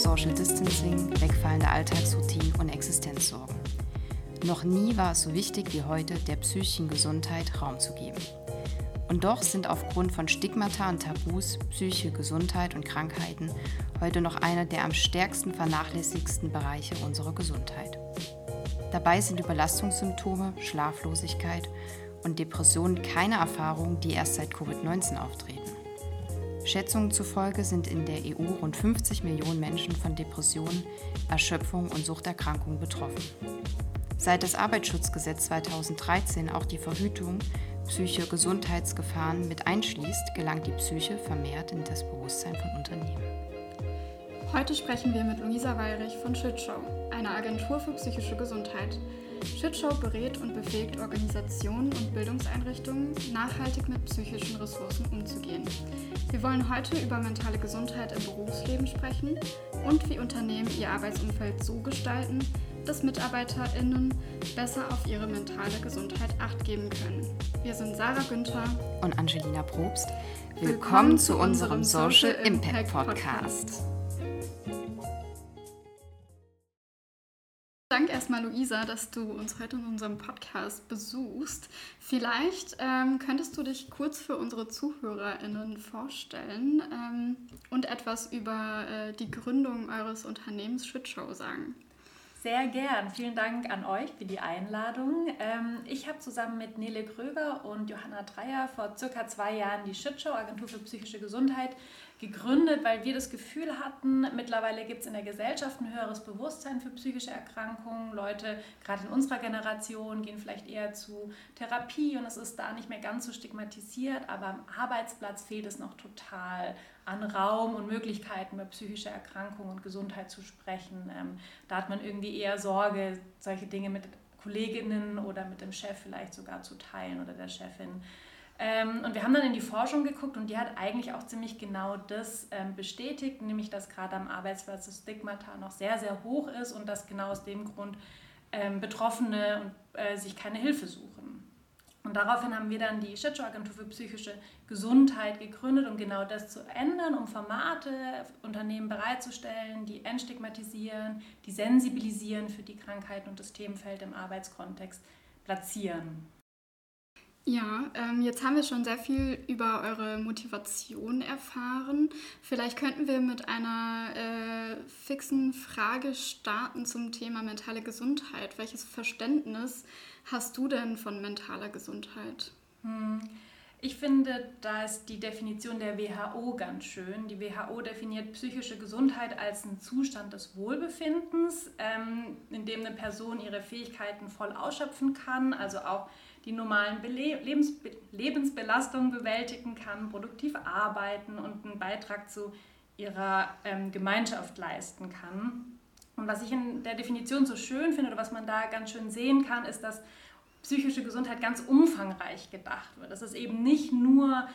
Social Distancing, wegfallende Alltagsroutinen und Existenzsorgen. Noch nie war es so wichtig wie heute, der psychischen Gesundheit Raum zu geben. Und doch sind aufgrund von Stigmata und Tabus psychische Gesundheit und Krankheiten heute noch einer der am stärksten vernachlässigsten Bereiche unserer Gesundheit. Dabei sind Überlastungssymptome, Schlaflosigkeit und Depressionen keine Erfahrungen, die erst seit Covid-19 auftreten. Schätzungen zufolge sind in der EU rund 50 Millionen Menschen von Depressionen, Erschöpfung und Suchterkrankungen betroffen. Seit das Arbeitsschutzgesetz 2013 auch die Verhütung psychischer Gesundheitsgefahren mit einschließt, gelangt die Psyche vermehrt in das Bewusstsein von Unternehmen. Heute sprechen wir mit Luisa Weirich von Shitshow, einer Agentur für psychische Gesundheit. Shitshow berät und befähigt Organisationen und Bildungseinrichtungen, nachhaltig mit psychischen Ressourcen umzugehen. Wir wollen heute über mentale Gesundheit im Berufsleben sprechen und wie Unternehmen ihr Arbeitsumfeld so gestalten, dass MitarbeiterInnen besser auf ihre mentale Gesundheit Acht geben können. Wir sind Sarah Günther und Angelina Probst. Willkommen, Willkommen zu unserem Social Impact Podcast. Dank erstmal, Luisa, dass du uns heute in unserem Podcast besuchst. Vielleicht ähm, könntest du dich kurz für unsere ZuhörerInnen vorstellen ähm, und etwas über äh, die Gründung eures Unternehmens Shitshow sagen. Sehr gern. Vielen Dank an euch für die Einladung. Ähm, ich habe zusammen mit Nele Kröger und Johanna Dreier vor circa zwei Jahren die Shitshow, Agentur für psychische Gesundheit, gegründet, weil wir das Gefühl hatten, mittlerweile gibt es in der Gesellschaft ein höheres Bewusstsein für psychische Erkrankungen. Leute, gerade in unserer Generation, gehen vielleicht eher zu Therapie und es ist da nicht mehr ganz so stigmatisiert, aber am Arbeitsplatz fehlt es noch total an Raum und Möglichkeiten über psychische Erkrankungen und Gesundheit zu sprechen. Ähm, da hat man irgendwie eher Sorge, solche Dinge mit Kolleginnen oder mit dem Chef vielleicht sogar zu teilen oder der Chefin. Ähm, und wir haben dann in die Forschung geguckt und die hat eigentlich auch ziemlich genau das ähm, bestätigt, nämlich dass gerade am Arbeitsplatz das Stigmata noch sehr, sehr hoch ist und dass genau aus dem Grund ähm, Betroffene äh, sich keine Hilfe suchen. Und daraufhin haben wir dann die Shitshow Agentur für psychische Gesundheit gegründet, um genau das zu ändern, um Formate Unternehmen bereitzustellen, die entstigmatisieren, die sensibilisieren für die Krankheiten und das Themenfeld im Arbeitskontext platzieren. Ja, ähm, jetzt haben wir schon sehr viel über eure Motivation erfahren. Vielleicht könnten wir mit einer äh, fixen Frage starten zum Thema mentale Gesundheit. Welches Verständnis hast du denn von mentaler Gesundheit? Hm. Ich finde, da ist die Definition der WHO ganz schön. Die WHO definiert psychische Gesundheit als einen Zustand des Wohlbefindens, ähm, in dem eine Person ihre Fähigkeiten voll ausschöpfen kann, also auch die normalen Bele Lebens Lebensbelastungen bewältigen kann, produktiv arbeiten und einen Beitrag zu ihrer ähm, Gemeinschaft leisten kann. Und was ich in der Definition so schön finde oder was man da ganz schön sehen kann, ist, dass psychische Gesundheit ganz umfangreich gedacht wird. Es ist eben nicht nur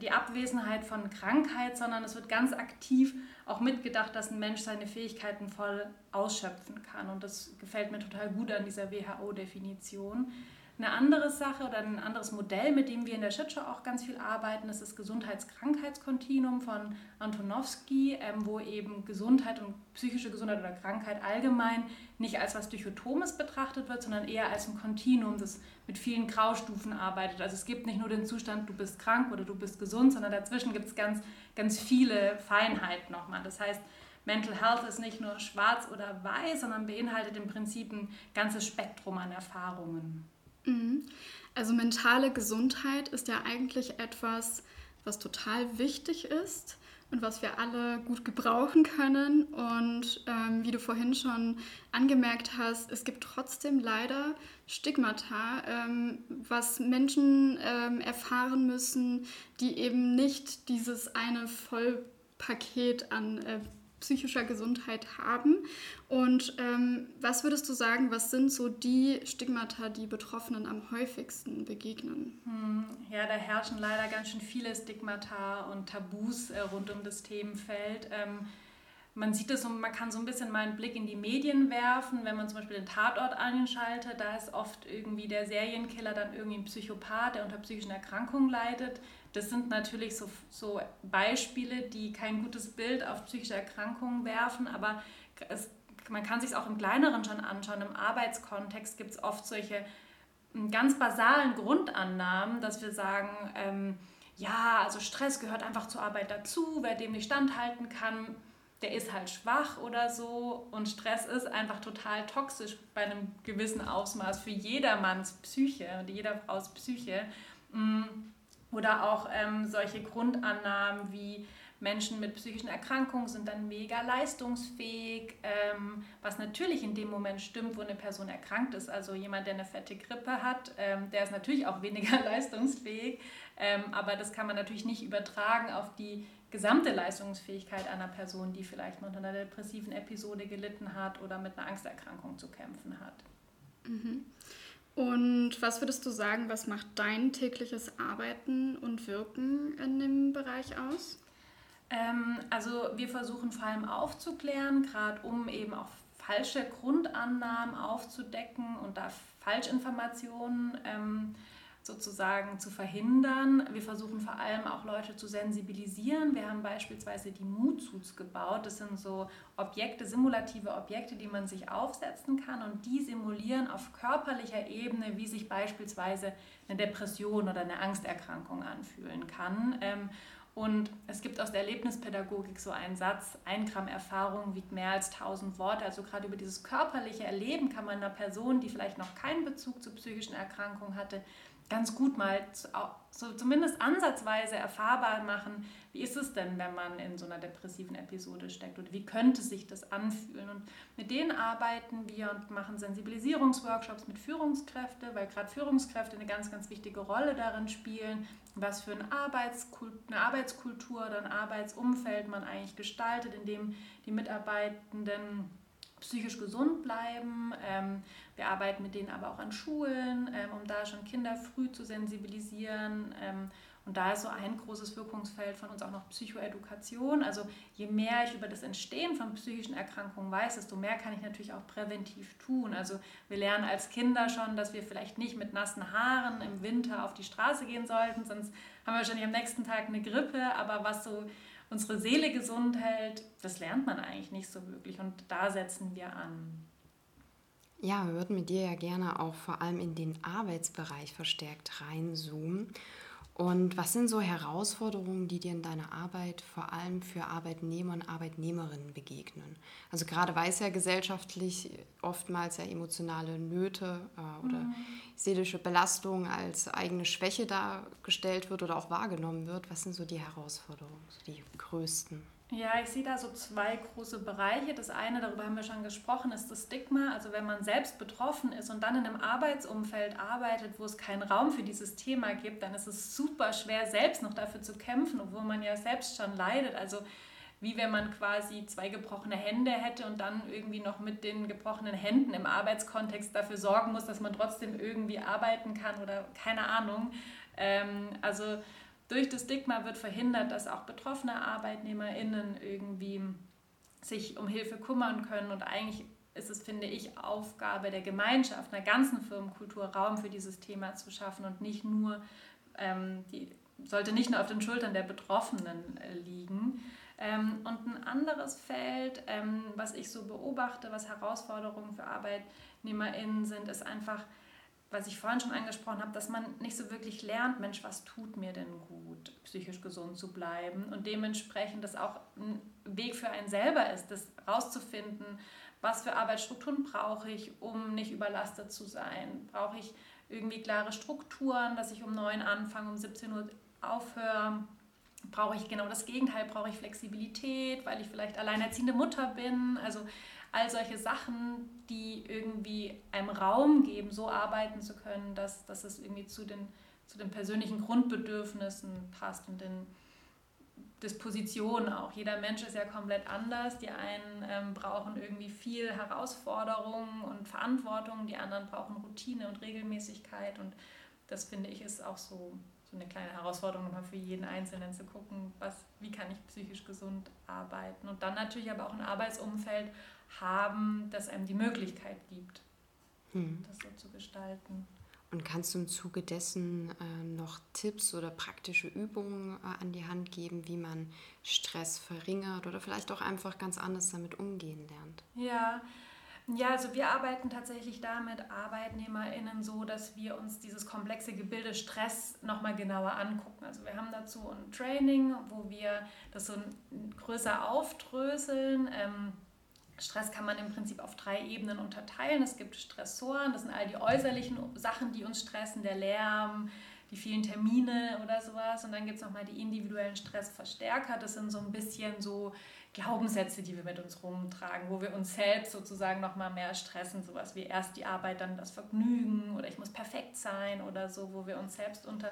die Abwesenheit von Krankheit, sondern es wird ganz aktiv auch mitgedacht, dass ein Mensch seine Fähigkeiten voll ausschöpfen kann. Und das gefällt mir total gut an dieser WHO-Definition. Eine andere Sache oder ein anderes Modell, mit dem wir in der Shitshow auch ganz viel arbeiten, ist das Gesundheits-Krankheitskontinuum von Antonowski, ähm, wo eben Gesundheit und psychische Gesundheit oder Krankheit allgemein nicht als was Dichotomes betrachtet wird, sondern eher als ein Kontinuum, das mit vielen Graustufen arbeitet. Also es gibt nicht nur den Zustand, du bist krank oder du bist gesund, sondern dazwischen gibt es ganz, ganz viele Feinheiten nochmal. Das heißt, Mental Health ist nicht nur schwarz oder weiß, sondern beinhaltet im Prinzip ein ganzes Spektrum an Erfahrungen. Mhm. Also mentale Gesundheit ist ja eigentlich etwas, was total wichtig ist und was wir alle gut gebrauchen können. Und ähm, wie du vorhin schon angemerkt hast, es gibt trotzdem leider Stigmata, ähm, was Menschen ähm, erfahren müssen, die eben nicht dieses eine Vollpaket an äh, psychischer Gesundheit haben. Und ähm, was würdest du sagen, was sind so die Stigmata, die Betroffenen am häufigsten begegnen? Hm, ja, da herrschen leider ganz schön viele Stigmata und Tabus äh, rund um das Themenfeld. Ähm, man sieht es und man kann so ein bisschen mal einen Blick in die Medien werfen, wenn man zum Beispiel den Tatort einschaltet, da ist oft irgendwie der Serienkiller dann irgendwie ein Psychopath, der unter psychischen Erkrankungen leidet. Das sind natürlich so, so Beispiele, die kein gutes Bild auf psychische Erkrankungen werfen, aber es, man kann sich auch im Kleineren schon anschauen. Im Arbeitskontext gibt es oft solche hm, ganz basalen Grundannahmen, dass wir sagen, ähm, ja, also Stress gehört einfach zur Arbeit dazu, wer dem nicht standhalten kann, der ist halt schwach oder so und Stress ist einfach total toxisch bei einem gewissen Ausmaß für jedermanns Psyche und jeder Frau's Psyche. Mm. Oder auch ähm, solche Grundannahmen wie Menschen mit psychischen Erkrankungen sind dann mega leistungsfähig, ähm, was natürlich in dem Moment stimmt, wo eine Person erkrankt ist. Also jemand, der eine fette Grippe hat, ähm, der ist natürlich auch weniger leistungsfähig, ähm, aber das kann man natürlich nicht übertragen auf die gesamte Leistungsfähigkeit einer Person, die vielleicht unter einer depressiven Episode gelitten hat oder mit einer Angsterkrankung zu kämpfen hat. Mhm. Und was würdest du sagen, was macht dein tägliches Arbeiten und Wirken in dem Bereich aus? Ähm, also wir versuchen vor allem aufzuklären, gerade um eben auch falsche Grundannahmen aufzudecken und da Falschinformationen ähm, sozusagen zu verhindern. Wir versuchen vor allem auch Leute zu sensibilisieren. Wir haben beispielsweise die Mood-Suits gebaut. Das sind so Objekte, simulative Objekte, die man sich aufsetzen kann und die simulieren auf körperlicher Ebene, wie sich beispielsweise eine Depression oder eine Angsterkrankung anfühlen kann. Ähm, und es gibt aus der Erlebnispädagogik so einen Satz, ein Gramm Erfahrung wiegt mehr als tausend Worte. Also gerade über dieses körperliche Erleben kann man einer Person, die vielleicht noch keinen Bezug zu psychischen Erkrankungen hatte, ganz gut mal so zumindest ansatzweise erfahrbar machen, wie ist es denn, wenn man in so einer depressiven Episode steckt oder wie könnte sich das anfühlen. Und mit denen arbeiten wir und machen Sensibilisierungsworkshops mit Führungskräften, weil gerade Führungskräfte eine ganz, ganz wichtige Rolle darin spielen, was für eine Arbeitskultur, eine Arbeitskultur oder ein Arbeitsumfeld man eigentlich gestaltet, in dem die Mitarbeitenden psychisch gesund bleiben. Ähm, wir arbeiten mit denen aber auch an Schulen, ähm, um da schon Kinder früh zu sensibilisieren. Ähm, und da ist so ein großes Wirkungsfeld von uns auch noch Psychoedukation. Also je mehr ich über das Entstehen von psychischen Erkrankungen weiß, desto mehr kann ich natürlich auch präventiv tun. Also wir lernen als Kinder schon, dass wir vielleicht nicht mit nassen Haaren im Winter auf die Straße gehen sollten, sonst haben wir wahrscheinlich am nächsten Tag eine Grippe. Aber was so unsere Seele gesund hält, das lernt man eigentlich nicht so wirklich und da setzen wir an. Ja, wir würden mit dir ja gerne auch vor allem in den Arbeitsbereich verstärkt reinzoomen. Und was sind so Herausforderungen, die dir in deiner Arbeit vor allem für Arbeitnehmer und Arbeitnehmerinnen begegnen? Also gerade weiß ja gesellschaftlich oftmals ja emotionale Nöte äh, oder mhm. seelische Belastung als eigene Schwäche dargestellt wird oder auch wahrgenommen wird. Was sind so die Herausforderungen, so die größten? Ja, ich sehe da so zwei große Bereiche. Das eine, darüber haben wir schon gesprochen, ist das Stigma. Also wenn man selbst betroffen ist und dann in einem Arbeitsumfeld arbeitet, wo es keinen Raum für dieses Thema gibt, dann ist es super schwer, selbst noch dafür zu kämpfen, obwohl man ja selbst schon leidet. Also wie wenn man quasi zwei gebrochene Hände hätte und dann irgendwie noch mit den gebrochenen Händen im Arbeitskontext dafür sorgen muss, dass man trotzdem irgendwie arbeiten kann oder keine Ahnung. Ähm, also durch das Stigma wird verhindert, dass auch betroffene ArbeitnehmerInnen irgendwie sich um Hilfe kümmern können. Und eigentlich ist es, finde ich, Aufgabe der Gemeinschaft, einer ganzen Firmenkultur Raum für dieses Thema zu schaffen und nicht nur, ähm, die sollte nicht nur auf den Schultern der Betroffenen äh, liegen. Ähm, und ein anderes Feld, ähm, was ich so beobachte, was Herausforderungen für ArbeitnehmerInnen sind, ist einfach, was ich vorhin schon angesprochen habe, dass man nicht so wirklich lernt, Mensch, was tut mir denn gut, psychisch gesund zu bleiben und dementsprechend das auch ein Weg für einen selber ist, das rauszufinden, was für Arbeitsstrukturen brauche ich, um nicht überlastet zu sein. Brauche ich irgendwie klare Strukturen, dass ich um 9 anfange, um 17 Uhr aufhöre? Brauche ich genau das Gegenteil? Brauche ich Flexibilität, weil ich vielleicht alleinerziehende Mutter bin? Also all solche Sachen, die irgendwie einem Raum geben, so arbeiten zu können, dass, dass es irgendwie zu den, zu den persönlichen Grundbedürfnissen passt und den Dispositionen auch. Jeder Mensch ist ja komplett anders. Die einen ähm, brauchen irgendwie viel Herausforderungen und Verantwortung, die anderen brauchen Routine und Regelmäßigkeit und das finde ich ist auch so, so eine kleine Herausforderung nochmal für jeden Einzelnen zu gucken, was, wie kann ich psychisch gesund arbeiten. Und dann natürlich aber auch ein Arbeitsumfeld haben, das einem die Möglichkeit gibt, hm. das so zu gestalten. Und kannst du im Zuge dessen äh, noch Tipps oder praktische Übungen äh, an die Hand geben, wie man Stress verringert oder vielleicht auch einfach ganz anders damit umgehen lernt? Ja, ja, also wir arbeiten tatsächlich da mit ArbeitnehmerInnen so, dass wir uns dieses komplexe Gebilde Stress nochmal genauer angucken. Also wir haben dazu ein Training, wo wir das so größer aufdröseln. Ähm, Stress kann man im Prinzip auf drei Ebenen unterteilen. Es gibt Stressoren, das sind all die äußerlichen Sachen, die uns stressen, der Lärm, die vielen Termine oder sowas. Und dann gibt es nochmal die individuellen Stressverstärker. Das sind so ein bisschen so Glaubenssätze, die wir mit uns rumtragen, wo wir uns selbst sozusagen noch mal mehr stressen, sowas wie erst die Arbeit, dann das Vergnügen oder ich muss perfekt sein oder so, wo wir uns selbst unter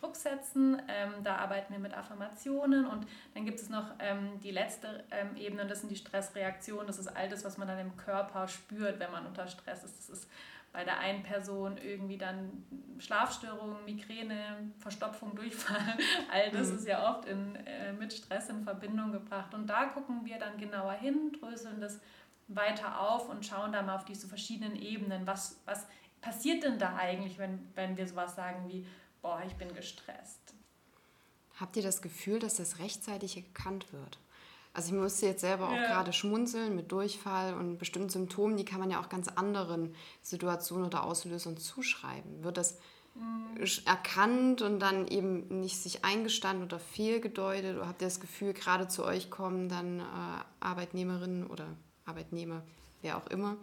Druck setzen. Ähm, da arbeiten wir mit Affirmationen und dann gibt es noch ähm, die letzte ähm, Ebene, das sind die Stressreaktionen. Das ist all das, was man dann im Körper spürt, wenn man unter Stress ist. Das ist bei der einen Person irgendwie dann Schlafstörungen, Migräne, Verstopfung, Durchfall. All das mhm. ist ja oft in, äh, mit Stress in Verbindung gebracht. Und da gucken wir dann genauer hin, dröseln das weiter auf und schauen da mal auf diese verschiedenen Ebenen. Was, was passiert denn da eigentlich, wenn, wenn wir sowas sagen wie, boah, ich bin gestresst? Habt ihr das Gefühl, dass das rechtzeitig erkannt wird? Also ich musste jetzt selber auch ja. gerade schmunzeln mit Durchfall und bestimmten Symptomen, die kann man ja auch ganz anderen Situationen oder Auslösern zuschreiben. Wird das mhm. erkannt und dann eben nicht sich eingestanden oder fehlgedeutet? Oder habt ihr das Gefühl, gerade zu euch kommen dann äh, Arbeitnehmerinnen oder Arbeitnehmer, wer auch immer,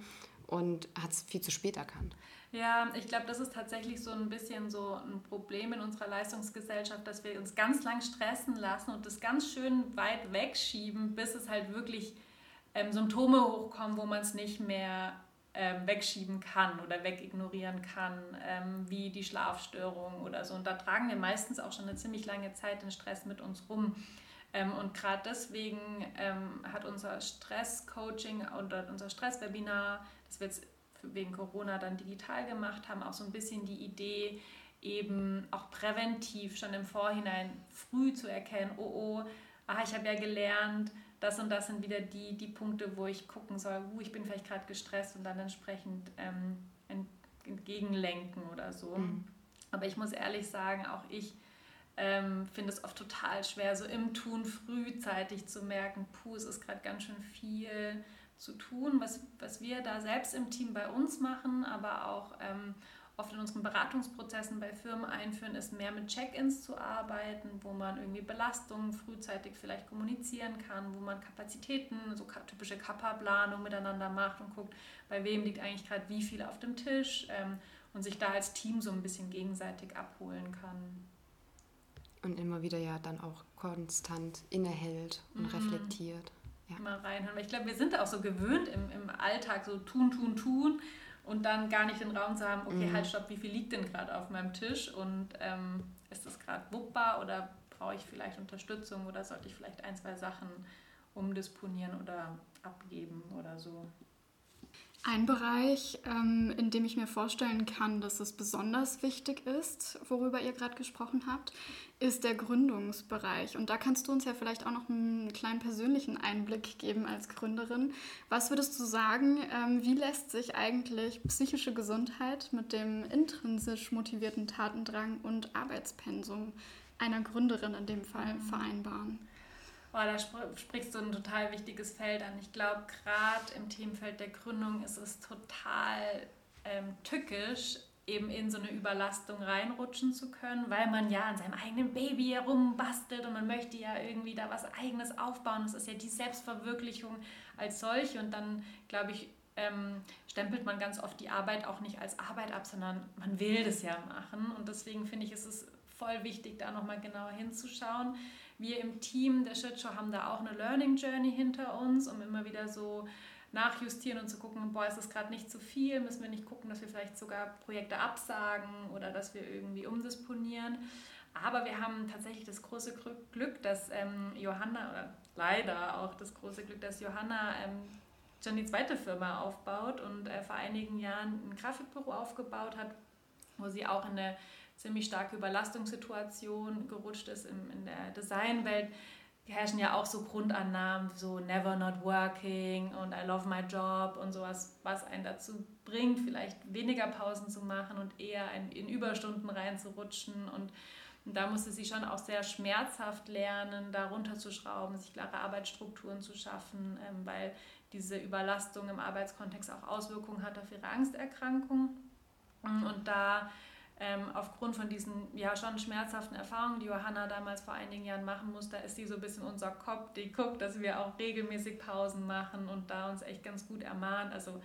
und hat es viel zu spät erkannt? Ja, ich glaube, das ist tatsächlich so ein bisschen so ein Problem in unserer Leistungsgesellschaft, dass wir uns ganz lang stressen lassen und das ganz schön weit wegschieben, bis es halt wirklich ähm, Symptome hochkommen, wo man es nicht mehr ähm, wegschieben kann oder wegignorieren kann, ähm, wie die Schlafstörung oder so. Und da tragen wir meistens auch schon eine ziemlich lange Zeit den Stress mit uns rum. Ähm, und gerade deswegen ähm, hat unser Stress-Coaching oder unser Stress-Webinar, das wir jetzt wegen Corona dann digital gemacht haben, auch so ein bisschen die Idee, eben auch präventiv schon im Vorhinein früh zu erkennen, oh oh, ah, ich habe ja gelernt, das und das sind wieder die, die Punkte, wo ich gucken soll, uh, ich bin vielleicht gerade gestresst und dann entsprechend ähm, entgegenlenken oder so. Mhm. Aber ich muss ehrlich sagen, auch ich ähm, finde es oft total schwer, so im Tun frühzeitig zu merken, puh, es ist gerade ganz schön viel zu tun, was, was wir da selbst im Team bei uns machen, aber auch ähm, oft in unseren Beratungsprozessen bei Firmen einführen, ist mehr mit Check-ins zu arbeiten, wo man irgendwie Belastungen frühzeitig vielleicht kommunizieren kann, wo man Kapazitäten, so typische Kappa-Planung miteinander macht und guckt, bei wem liegt eigentlich gerade wie viel auf dem Tisch ähm, und sich da als Team so ein bisschen gegenseitig abholen kann. Und immer wieder ja dann auch konstant innehält und mhm. reflektiert ja. mal reinhören. Weil ich glaube, wir sind auch so gewöhnt im, im Alltag, so tun, tun, tun und dann gar nicht den Raum zu haben, okay, mhm. halt, stopp, wie viel liegt denn gerade auf meinem Tisch und ähm, ist das gerade wuppbar oder brauche ich vielleicht Unterstützung oder sollte ich vielleicht ein, zwei Sachen umdisponieren oder abgeben oder so. Ein Bereich, ähm, in dem ich mir vorstellen kann, dass es besonders wichtig ist, worüber ihr gerade gesprochen habt, ist der Gründungsbereich. Und da kannst du uns ja vielleicht auch noch einen kleinen persönlichen Einblick geben als Gründerin. Was würdest du sagen, ähm, wie lässt sich eigentlich psychische Gesundheit mit dem intrinsisch motivierten Tatendrang und Arbeitspensum einer Gründerin in dem Fall mhm. vereinbaren? Oh, da sprichst du ein total wichtiges Feld an. Ich glaube, gerade im Themenfeld der Gründung ist es total ähm, tückisch, eben in so eine Überlastung reinrutschen zu können, weil man ja an seinem eigenen Baby herumbastelt und man möchte ja irgendwie da was Eigenes aufbauen. Das ist ja die Selbstverwirklichung als solche und dann, glaube ich, ähm, stempelt man ganz oft die Arbeit auch nicht als Arbeit ab, sondern man will das ja machen und deswegen finde ich, ist es voll wichtig, da nochmal genauer hinzuschauen. Wir im Team der Shitshow haben da auch eine Learning Journey hinter uns, um immer wieder so nachjustieren und zu gucken, boah, ist das gerade nicht zu viel, müssen wir nicht gucken, dass wir vielleicht sogar Projekte absagen oder dass wir irgendwie umdisponieren. Aber wir haben tatsächlich das große Glück, dass ähm, Johanna, oder leider auch das große Glück, dass Johanna ähm, schon die zweite Firma aufbaut und äh, vor einigen Jahren ein Grafikbüro aufgebaut hat, wo sie auch in eine ziemlich starke Überlastungssituation gerutscht ist in, in der Designwelt herrschen ja auch so Grundannahmen, so never not working und I love my job und sowas, was einen dazu bringt, vielleicht weniger Pausen zu machen und eher in Überstunden reinzurutschen. Und, und da musste sie schon auch sehr schmerzhaft lernen, da runterzuschrauben, sich klare Arbeitsstrukturen zu schaffen, ähm, weil diese Überlastung im Arbeitskontext auch Auswirkungen hat auf ihre Angsterkrankung. Und da ähm, aufgrund von diesen ja schon schmerzhaften Erfahrungen, die Johanna damals vor einigen Jahren machen musste, ist sie so ein bisschen unser Kopf, die guckt, dass wir auch regelmäßig Pausen machen und da uns echt ganz gut ermahnt. Also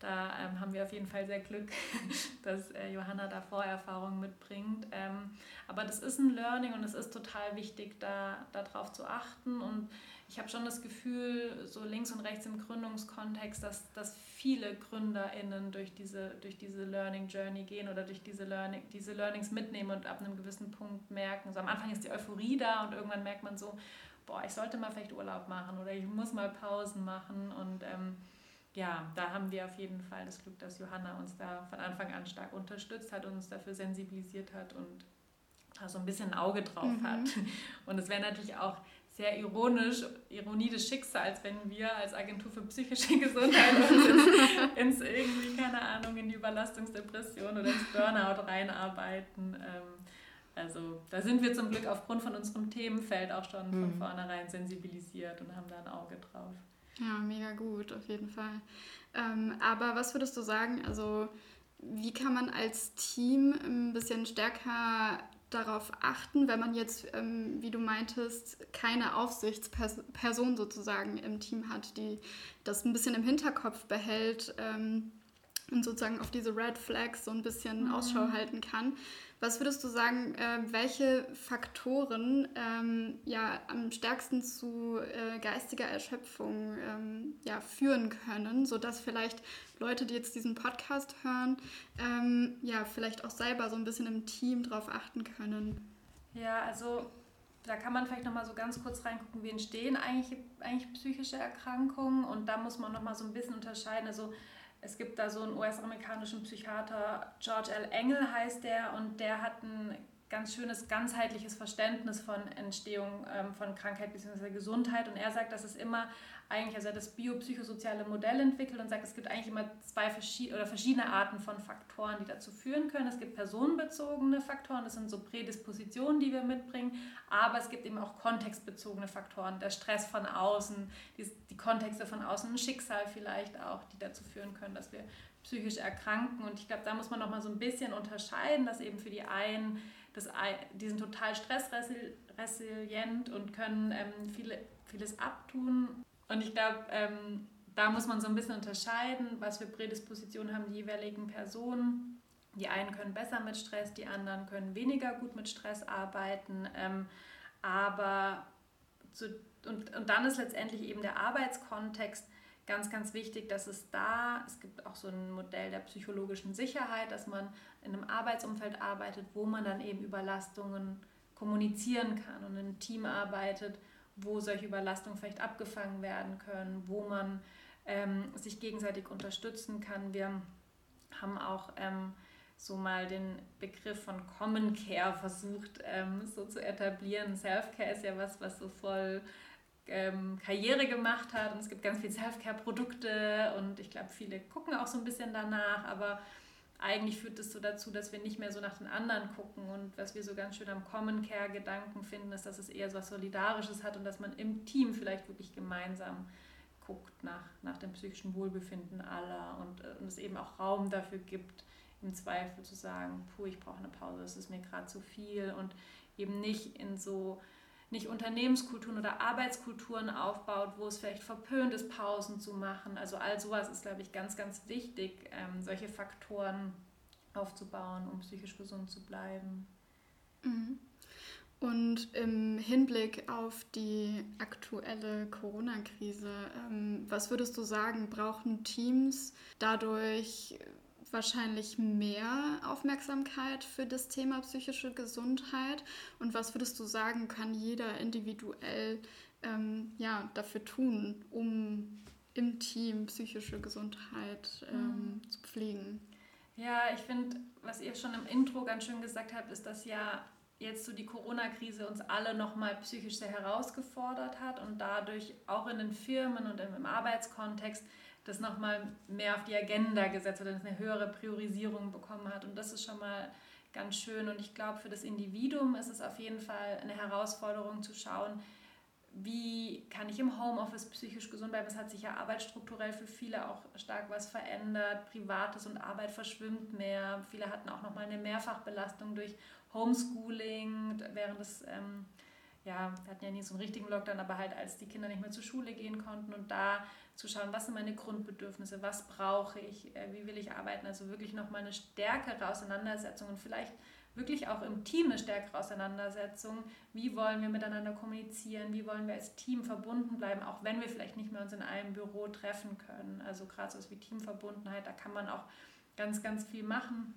da ähm, haben wir auf jeden Fall sehr Glück, dass äh, Johanna da Vorerfahrungen mitbringt. Ähm, aber das ist ein Learning und es ist total wichtig, da darauf zu achten und ich habe schon das Gefühl, so links und rechts im Gründungskontext, dass, dass viele GründerInnen durch diese, durch diese Learning Journey gehen oder durch diese, Learning, diese Learnings mitnehmen und ab einem gewissen Punkt merken. So am Anfang ist die Euphorie da und irgendwann merkt man so, boah, ich sollte mal vielleicht Urlaub machen oder ich muss mal Pausen machen und ähm, ja, da haben wir auf jeden Fall das Glück, dass Johanna uns da von Anfang an stark unterstützt hat und uns dafür sensibilisiert hat und da so ein bisschen ein Auge drauf mhm. hat. Und es wäre natürlich auch sehr ironisch, Ironie des Schicksals, wenn wir als Agentur für psychische Gesundheit uns ins, irgendwie, keine Ahnung, in die Überlastungsdepression oder ins Burnout reinarbeiten. Ähm, also da sind wir zum Glück aufgrund von unserem Themenfeld auch schon von mhm. vornherein sensibilisiert und haben da ein Auge drauf. Ja, mega gut, auf jeden Fall. Ähm, aber was würdest du sagen, also wie kann man als Team ein bisschen stärker darauf achten, wenn man jetzt, ähm, wie du meintest, keine Aufsichtsperson sozusagen im Team hat, die das ein bisschen im Hinterkopf behält ähm, und sozusagen auf diese Red Flags so ein bisschen mhm. Ausschau halten kann. Was würdest du sagen, äh, welche Faktoren ähm, ja am stärksten zu äh, geistiger Erschöpfung ähm, ja, führen können, sodass vielleicht Leute, die jetzt diesen Podcast hören, ähm, ja vielleicht auch selber so ein bisschen im Team drauf achten können? Ja, also da kann man vielleicht noch mal so ganz kurz reingucken, wie entstehen eigentlich, eigentlich psychische Erkrankungen und da muss man noch mal so ein bisschen unterscheiden. Also es gibt da so einen US-amerikanischen Psychiater, George L. Engel heißt der, und der hat ein ganz schönes ganzheitliches Verständnis von Entstehung ähm, von Krankheit bzw. Gesundheit. Und er sagt, dass es immer eigentlich, also er hat das biopsychosoziale Modell entwickelt und sagt, es gibt eigentlich immer zwei verschiedene oder verschiedene Arten von Faktoren, die dazu führen können. Es gibt personenbezogene Faktoren, das sind so Prädispositionen, die wir mitbringen, aber es gibt eben auch kontextbezogene Faktoren, der Stress von außen, die, die Kontexte von außen, ein Schicksal vielleicht auch, die dazu führen können, dass wir psychisch erkranken. Und ich glaube, da muss man noch mal so ein bisschen unterscheiden, dass eben für die einen, das, die sind total stressresilient und können ähm, viele, vieles abtun und ich glaube, ähm, da muss man so ein bisschen unterscheiden, was für Prädispositionen haben die jeweiligen Personen. Die einen können besser mit Stress, die anderen können weniger gut mit Stress arbeiten. Ähm, aber zu, und, und dann ist letztendlich eben der Arbeitskontext ganz, ganz wichtig, dass es da, es gibt auch so ein Modell der psychologischen Sicherheit, dass man in einem Arbeitsumfeld arbeitet, wo man dann eben Überlastungen kommunizieren kann und in einem Team arbeitet, wo solche Überlastungen vielleicht abgefangen werden können, wo man ähm, sich gegenseitig unterstützen kann. Wir haben auch ähm, so mal den Begriff von Common Care versucht ähm, so zu etablieren. Self-Care ist ja was, was so voll ähm, Karriere gemacht hat und es gibt ganz viele Self-Care-Produkte und ich glaube, viele gucken auch so ein bisschen danach, aber eigentlich führt es so dazu, dass wir nicht mehr so nach den anderen gucken. Und was wir so ganz schön am Common Care-Gedanken finden, ist, dass es eher so was Solidarisches hat und dass man im Team vielleicht wirklich gemeinsam guckt nach, nach dem psychischen Wohlbefinden aller und, äh, und es eben auch Raum dafür gibt, im Zweifel zu sagen, puh, ich brauche eine Pause, das ist mir gerade zu viel und eben nicht in so nicht Unternehmenskulturen oder Arbeitskulturen aufbaut, wo es vielleicht verpönt ist, Pausen zu machen. Also all sowas ist, glaube ich, ganz, ganz wichtig, ähm, solche Faktoren aufzubauen, um psychisch gesund zu bleiben. Mhm. Und im Hinblick auf die aktuelle Corona-Krise, ähm, was würdest du sagen, brauchen Teams dadurch wahrscheinlich mehr Aufmerksamkeit für das Thema psychische Gesundheit. Und was würdest du sagen, kann jeder individuell ähm, ja, dafür tun, um im Team psychische Gesundheit ähm, mhm. zu pflegen? Ja, ich finde, was ihr schon im Intro ganz schön gesagt habt, ist, dass ja jetzt so die Corona-Krise uns alle nochmal psychisch sehr herausgefordert hat und dadurch auch in den Firmen und im Arbeitskontext das nochmal mehr auf die Agenda gesetzt und eine höhere Priorisierung bekommen hat. Und das ist schon mal ganz schön. Und ich glaube, für das Individuum ist es auf jeden Fall eine Herausforderung zu schauen, wie kann ich im Homeoffice psychisch gesund bleiben. Es hat sich ja arbeitsstrukturell für viele auch stark was verändert. Privates und Arbeit verschwimmt mehr. Viele hatten auch nochmal eine Mehrfachbelastung durch Homeschooling während des, ähm, ja, wir hatten ja nie so einen richtigen Lockdown, aber halt als die Kinder nicht mehr zur Schule gehen konnten und da zu schauen, was sind meine Grundbedürfnisse, was brauche ich, äh, wie will ich arbeiten. Also wirklich nochmal eine stärkere Auseinandersetzung und vielleicht wirklich auch im Team eine stärkere Auseinandersetzung. Wie wollen wir miteinander kommunizieren? Wie wollen wir als Team verbunden bleiben, auch wenn wir vielleicht nicht mehr uns in einem Büro treffen können? Also gerade so was wie Teamverbundenheit, da kann man auch ganz, ganz viel machen,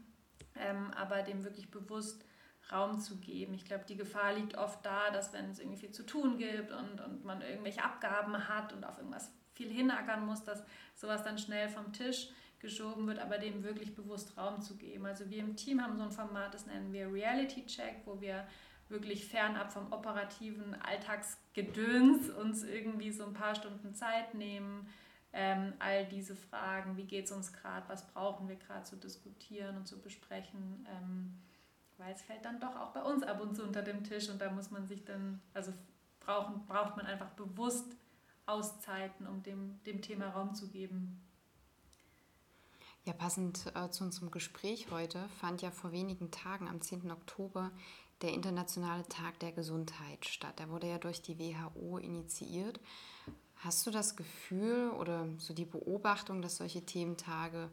ähm, aber dem wirklich bewusst Raum zu geben. Ich glaube, die Gefahr liegt oft da, dass wenn es irgendwie viel zu tun gibt und, und man irgendwelche Abgaben hat und auf irgendwas viel hinackern muss, dass sowas dann schnell vom Tisch geschoben wird, aber dem wirklich bewusst Raum zu geben. Also wir im Team haben so ein Format, das nennen wir Reality Check, wo wir wirklich fernab vom operativen Alltagsgedöns uns irgendwie so ein paar Stunden Zeit nehmen, ähm, all diese Fragen, wie geht es uns gerade, was brauchen wir gerade zu diskutieren und zu besprechen, ähm, weil es fällt dann doch auch bei uns ab und zu unter dem Tisch und da muss man sich dann, also brauchen, braucht man einfach bewusst Auszeiten, um dem, dem Thema Raum zu geben. Ja, passend äh, zu unserem Gespräch heute fand ja vor wenigen Tagen am 10. Oktober der Internationale Tag der Gesundheit statt. Der wurde ja durch die WHO initiiert. Hast du das Gefühl oder so die Beobachtung, dass solche Thementage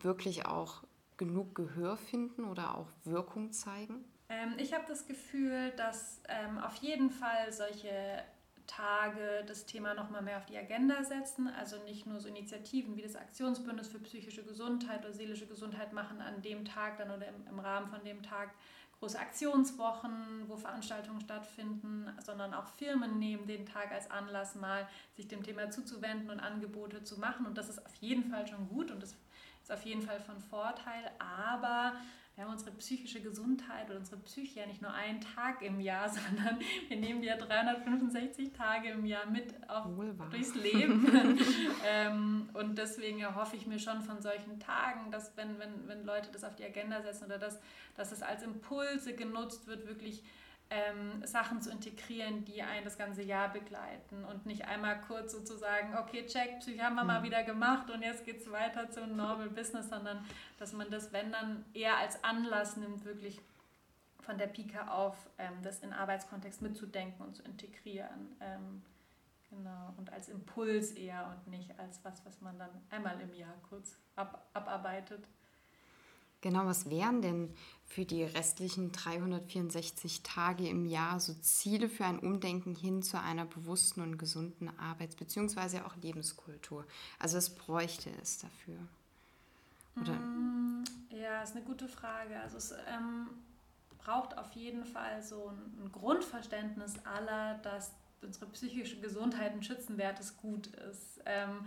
wirklich auch genug Gehör finden oder auch Wirkung zeigen? Ähm, ich habe das Gefühl, dass ähm, auf jeden Fall solche Tage das Thema noch mal mehr auf die Agenda setzen. Also nicht nur so Initiativen wie das Aktionsbündnis für psychische Gesundheit oder seelische Gesundheit machen an dem Tag dann oder im, im Rahmen von dem Tag große Aktionswochen, wo Veranstaltungen stattfinden, sondern auch Firmen nehmen den Tag als Anlass mal, sich dem Thema zuzuwenden und Angebote zu machen. Und das ist auf jeden Fall schon gut und das ist auf jeden Fall von Vorteil. Aber wir haben unsere psychische Gesundheit oder unsere Psyche ja nicht nur einen Tag im Jahr, sondern wir nehmen die ja 365 Tage im Jahr mit auf, durchs Leben. ähm, und deswegen erhoffe ich mir schon von solchen Tagen, dass wenn, wenn, wenn Leute das auf die Agenda setzen oder dass, dass es als Impulse genutzt wird, wirklich ähm, Sachen zu integrieren, die einen das ganze Jahr begleiten und nicht einmal kurz sozusagen, okay, check, Psyche haben wir mal mhm. wieder gemacht und jetzt geht es weiter zum Normal Business, sondern dass man das, wenn dann eher als Anlass nimmt, wirklich von der Pika auf ähm, das in Arbeitskontext mitzudenken und zu integrieren. Ähm, genau, und als Impuls eher und nicht als was, was man dann einmal im Jahr kurz ab, abarbeitet. Genau, was wären denn für die restlichen 364 Tage im Jahr so Ziele für ein Umdenken hin zu einer bewussten und gesunden Arbeits- bzw. auch Lebenskultur? Also was bräuchte es dafür? Oder? Mm, ja, ist eine gute Frage. Also es ähm, braucht auf jeden Fall so ein, Grundverständnis aller, dass unsere psychische Gesundheit ein schützenwertes Gut ist. Ähm,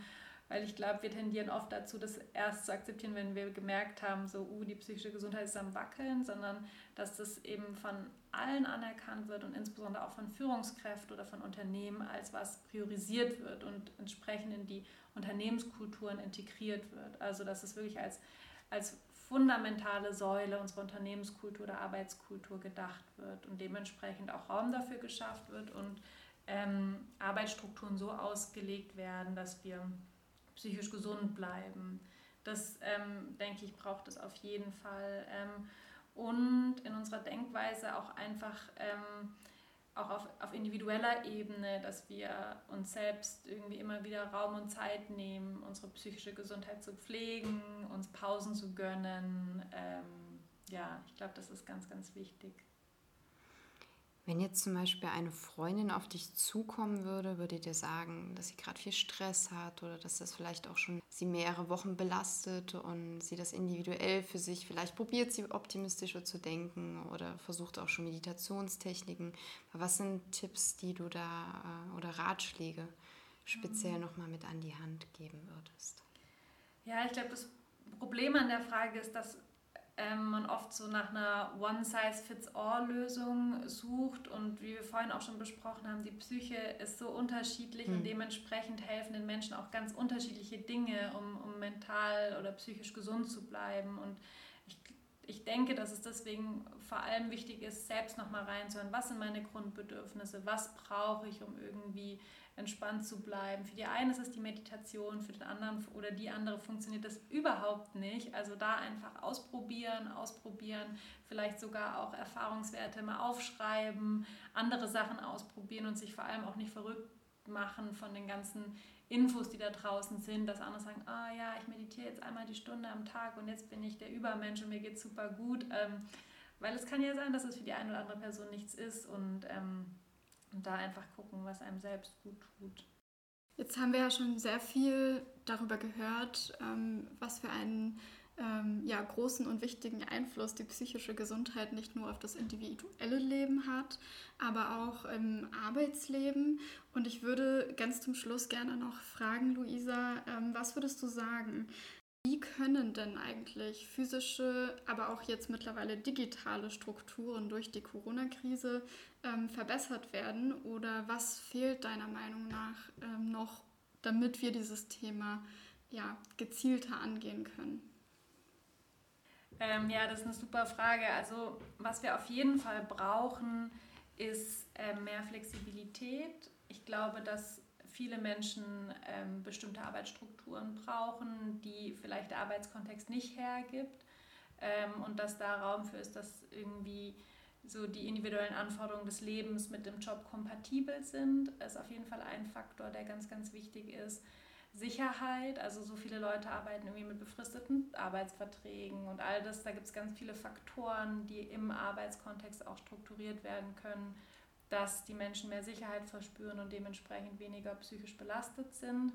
weil ich glaube, wir tendieren oft dazu, das erst zu akzeptieren, wenn wir gemerkt haben, so, uh, die psychische Gesundheit ist am Wackeln, sondern dass das eben von allen anerkannt wird und insbesondere auch von Führungskräften oder von Unternehmen als was priorisiert wird und entsprechend in die Unternehmenskulturen integriert wird. Also dass es wirklich als, als fundamentale Säule unserer Unternehmenskultur oder Arbeitskultur gedacht wird und dementsprechend auch Raum dafür geschafft wird und ähm, Arbeitsstrukturen so ausgelegt werden, dass wir psychisch gesund bleiben. Das, ähm, denke ich, braucht es auf jeden Fall. Ähm, und in unserer Denkweise auch einfach ähm, auch auf, auf individueller Ebene, dass wir uns selbst irgendwie immer wieder Raum und Zeit nehmen, unsere psychische Gesundheit zu pflegen, uns Pausen zu gönnen. Ähm, ja, ich glaube, das ist ganz, ganz wichtig. Wenn jetzt zum Beispiel eine Freundin auf dich zukommen würde, würde dir sagen, dass sie gerade viel Stress hat oder dass das vielleicht auch schon sie mehrere Wochen belastet und sie das individuell für sich, vielleicht probiert sie optimistischer zu denken oder versucht auch schon Meditationstechniken. Was sind Tipps, die du da äh, oder Ratschläge speziell mhm. nochmal mit an die Hand geben würdest? Ja, ich glaube, das Problem an der Frage ist, dass ähm, man oft so nach einer One-Size-Fits-All-Lösung sucht und wie wir vorhin auch schon besprochen haben, die Psyche ist so unterschiedlich mhm. und dementsprechend helfen den Menschen auch ganz unterschiedliche Dinge, um, um mental oder psychisch gesund zu bleiben und ich ich denke, dass es deswegen vor allem wichtig ist, selbst nochmal reinzuhören, was sind meine Grundbedürfnisse, was brauche ich, um irgendwie entspannt zu bleiben. Für die einen ist es die Meditation, für den anderen oder die andere funktioniert das überhaupt nicht. Also da einfach ausprobieren, ausprobieren, vielleicht sogar auch Erfahrungswerte mal aufschreiben, andere Sachen ausprobieren und sich vor allem auch nicht verrückt machen von den ganzen Infos, die da draußen sind, dass andere sagen, ah ja, ich meditiere jetzt einmal die Stunde am Tag und jetzt bin ich der Übermensch und mir geht super gut. Ähm, weil es kann ja sein, dass es für die eine oder andere Person nichts ist und, ähm, und da einfach gucken, was einem selbst gut tut. Jetzt haben wir ja schon sehr viel darüber gehört, ähm, was für einen ähm, ja, großen und wichtigen Einfluss die psychische Gesundheit nicht nur auf das individuelle Leben hat, aber auch im Arbeitsleben. Und ich würde ganz zum Schluss gerne noch fragen, Luisa, ähm, was würdest du sagen? Wie können denn eigentlich physische, aber auch jetzt mittlerweile digitale Strukturen durch die Corona-Krise ähm, verbessert werden? Oder was fehlt deiner Meinung nach ähm, noch, damit wir dieses Thema ja, gezielter angehen können? Ähm, ja, das ist eine super Frage. Also was wir auf jeden Fall brauchen, ist äh, mehr Flexibilität. Ich glaube, dass viele Menschen ähm, bestimmte Arbeitsstrukturen brauchen, die vielleicht der Arbeitskontext nicht hergibt. Ähm, und dass da Raum für ist, dass irgendwie so die individuellen Anforderungen des Lebens mit dem Job kompatibel sind, ist auf jeden Fall ein Faktor, der ganz, ganz wichtig ist. Sicherheit, also so viele Leute arbeiten irgendwie mit befristeten Arbeitsverträgen und all das, da gibt es ganz viele Faktoren, die im Arbeitskontext auch strukturiert werden können, dass die Menschen mehr Sicherheit verspüren und dementsprechend weniger psychisch belastet sind.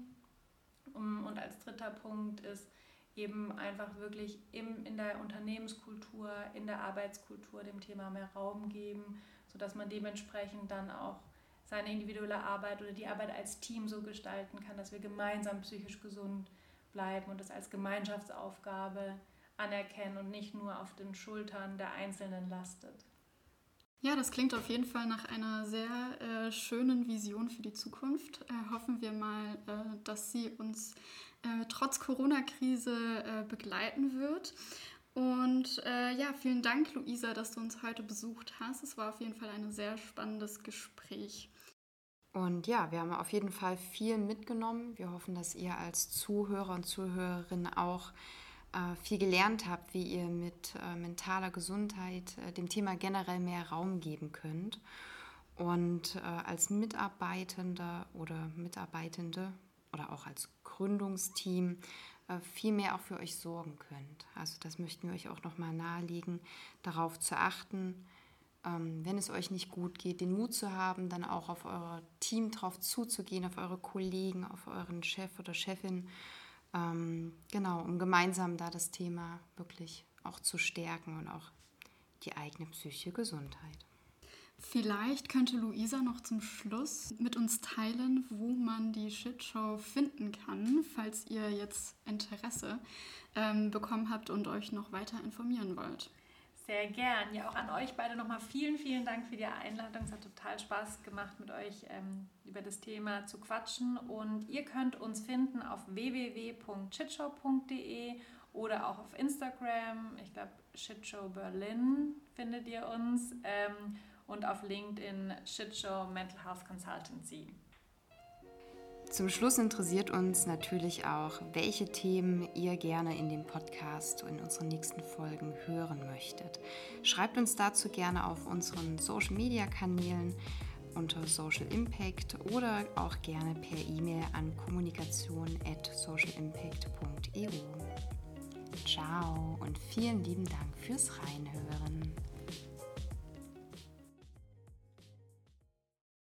Und als dritter Punkt ist eben einfach wirklich im, in der Unternehmenskultur, in der Arbeitskultur dem Thema mehr Raum geben, sodass man dementsprechend dann auch seine individuelle Arbeit oder die Arbeit als Team so gestalten kann, dass wir gemeinsam psychisch gesund bleiben und das als Gemeinschaftsaufgabe anerkennen und nicht nur auf den Schultern der Einzelnen lastet. Ja, das klingt auf jeden Fall nach einer sehr äh, schönen Vision für die Zukunft. Äh, hoffen wir mal, äh, dass sie uns äh, trotz Corona-Krise äh, begleiten wird. Und äh, ja, vielen Dank, Luisa, dass du uns heute besucht hast. Es war auf jeden Fall ein sehr spannendes Gespräch. Und ja, wir haben auf jeden Fall viel mitgenommen. Wir hoffen, dass ihr als Zuhörer und Zuhörerin auch äh, viel gelernt habt, wie ihr mit äh, mentaler Gesundheit äh, dem Thema generell mehr Raum geben könnt. Und äh, als Mitarbeitender oder Mitarbeitende oder auch als Gründungsteam äh, viel mehr auch für euch sorgen könnt. Also das möchten wir euch auch nochmal nahelegen, darauf zu achten, wenn es euch nicht gut geht, den Mut zu haben, dann auch auf euer Team drauf zuzugehen, auf eure Kollegen, auf euren Chef oder Chefin. Ähm, genau, um gemeinsam da das Thema wirklich auch zu stärken und auch die eigene psychische Gesundheit. Vielleicht könnte Luisa noch zum Schluss mit uns teilen, wo man die Shitshow finden kann, falls ihr jetzt Interesse ähm, bekommen habt und euch noch weiter informieren wollt. Sehr gern. Ja, auch an euch beide nochmal vielen, vielen Dank für die Einladung. Es hat total Spaß gemacht, mit euch ähm, über das Thema zu quatschen. Und ihr könnt uns finden auf www.shitshow.de oder auch auf Instagram. Ich glaube, Shitshow Berlin findet ihr uns. Ähm, und auf LinkedIn Shitshow Mental Health Consultancy. Zum Schluss interessiert uns natürlich auch, welche Themen ihr gerne in dem Podcast und in unseren nächsten Folgen hören möchtet. Schreibt uns dazu gerne auf unseren Social Media Kanälen unter Social Impact oder auch gerne per E-Mail an kommunikation at socialimpact.eu. Ciao und vielen lieben Dank fürs Reinhören.